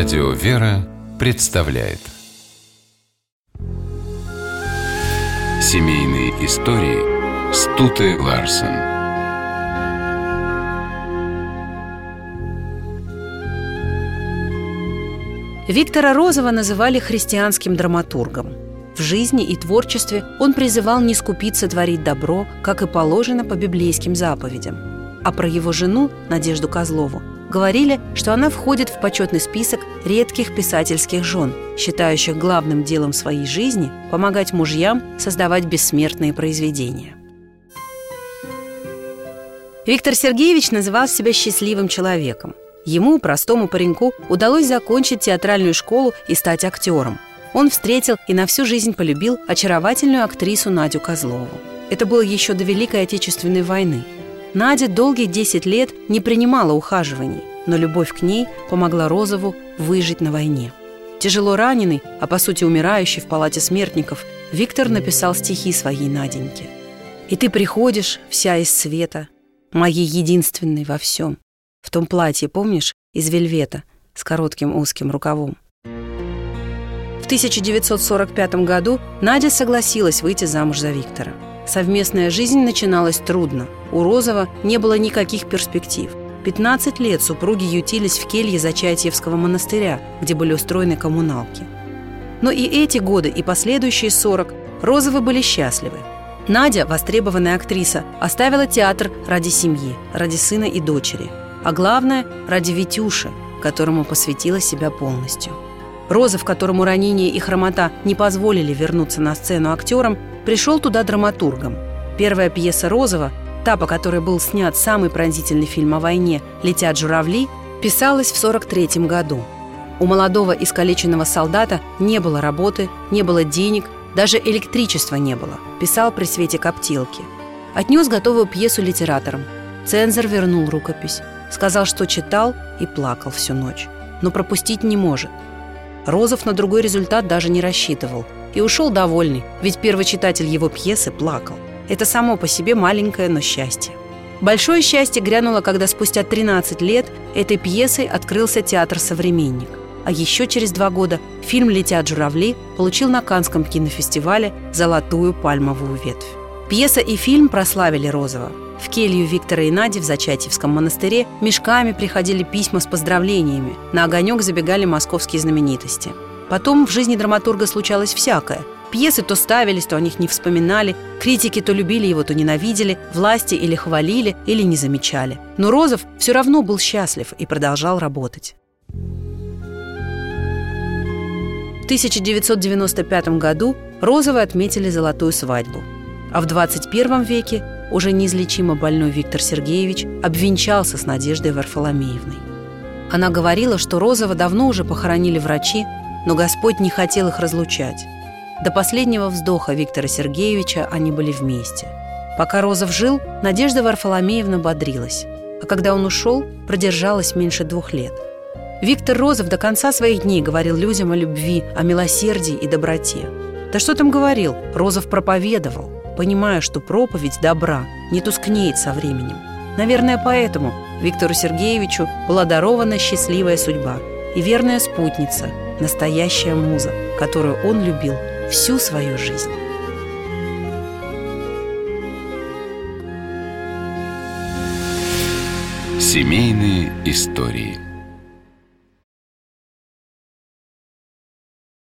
Радио «Вера» представляет Семейные истории Стуты Ларсен Виктора Розова называли христианским драматургом. В жизни и творчестве он призывал не скупиться творить добро, как и положено по библейским заповедям. А про его жену, Надежду Козлову, говорили, что она входит в почетный список редких писательских жен, считающих главным делом своей жизни помогать мужьям создавать бессмертные произведения. Виктор Сергеевич называл себя счастливым человеком. Ему, простому пареньку, удалось закончить театральную школу и стать актером. Он встретил и на всю жизнь полюбил очаровательную актрису Надю Козлову. Это было еще до Великой Отечественной войны – Надя долгие 10 лет не принимала ухаживаний, но любовь к ней помогла Розову выжить на войне. Тяжело раненый, а по сути умирающий в палате смертников, Виктор написал стихи своей Наденьке. «И ты приходишь, вся из света, моей единственной во всем. В том платье, помнишь, из вельвета, с коротким узким рукавом. В 1945 году Надя согласилась выйти замуж за Виктора – Совместная жизнь начиналась трудно. У Розова не было никаких перспектив. 15 лет супруги ютились в келье Зачатьевского монастыря, где были устроены коммуналки. Но и эти годы, и последующие 40 Розовы были счастливы. Надя, востребованная актриса, оставила театр ради семьи, ради сына и дочери. А главное, ради Витюши, которому посвятила себя полностью. Розов, которому ранение и хромота не позволили вернуться на сцену актером, пришел туда драматургом. Первая пьеса Розова, та, по которой был снят самый пронзительный фильм о войне «Летят журавли», писалась в 43 году. У молодого искалеченного солдата не было работы, не было денег, даже электричества не было. Писал при свете коптилки. Отнес готовую пьесу литераторам. Цензор вернул рукопись. Сказал, что читал и плакал всю ночь. Но пропустить не может. Розов на другой результат даже не рассчитывал – и ушел довольный, ведь первый читатель его пьесы плакал. Это само по себе маленькое, но счастье. Большое счастье грянуло, когда спустя 13 лет этой пьесой открылся театр «Современник». А еще через два года фильм «Летят журавли» получил на Канском кинофестивале «Золотую пальмовую ветвь». Пьеса и фильм прославили Розова. В келью Виктора и Нади в Зачатьевском монастыре мешками приходили письма с поздравлениями. На огонек забегали московские знаменитости – Потом в жизни драматурга случалось всякое. Пьесы то ставились, то о них не вспоминали, критики то любили его, то ненавидели, власти или хвалили, или не замечали. Но Розов все равно был счастлив и продолжал работать. В 1995 году Розовы отметили золотую свадьбу. А в 21 веке уже неизлечимо больной Виктор Сергеевич обвенчался с Надеждой Варфоломеевной. Она говорила, что Розова давно уже похоронили врачи, но Господь не хотел их разлучать. До последнего вздоха Виктора Сергеевича они были вместе. Пока Розов жил, Надежда Варфоломеевна бодрилась, а когда он ушел, продержалась меньше двух лет. Виктор Розов до конца своих дней говорил людям о любви, о милосердии и доброте. Да что там говорил, Розов проповедовал, понимая, что проповедь добра не тускнеет со временем. Наверное, поэтому Виктору Сергеевичу была дарована счастливая судьба и верная спутница – настоящая муза, которую он любил всю свою жизнь. Семейные истории –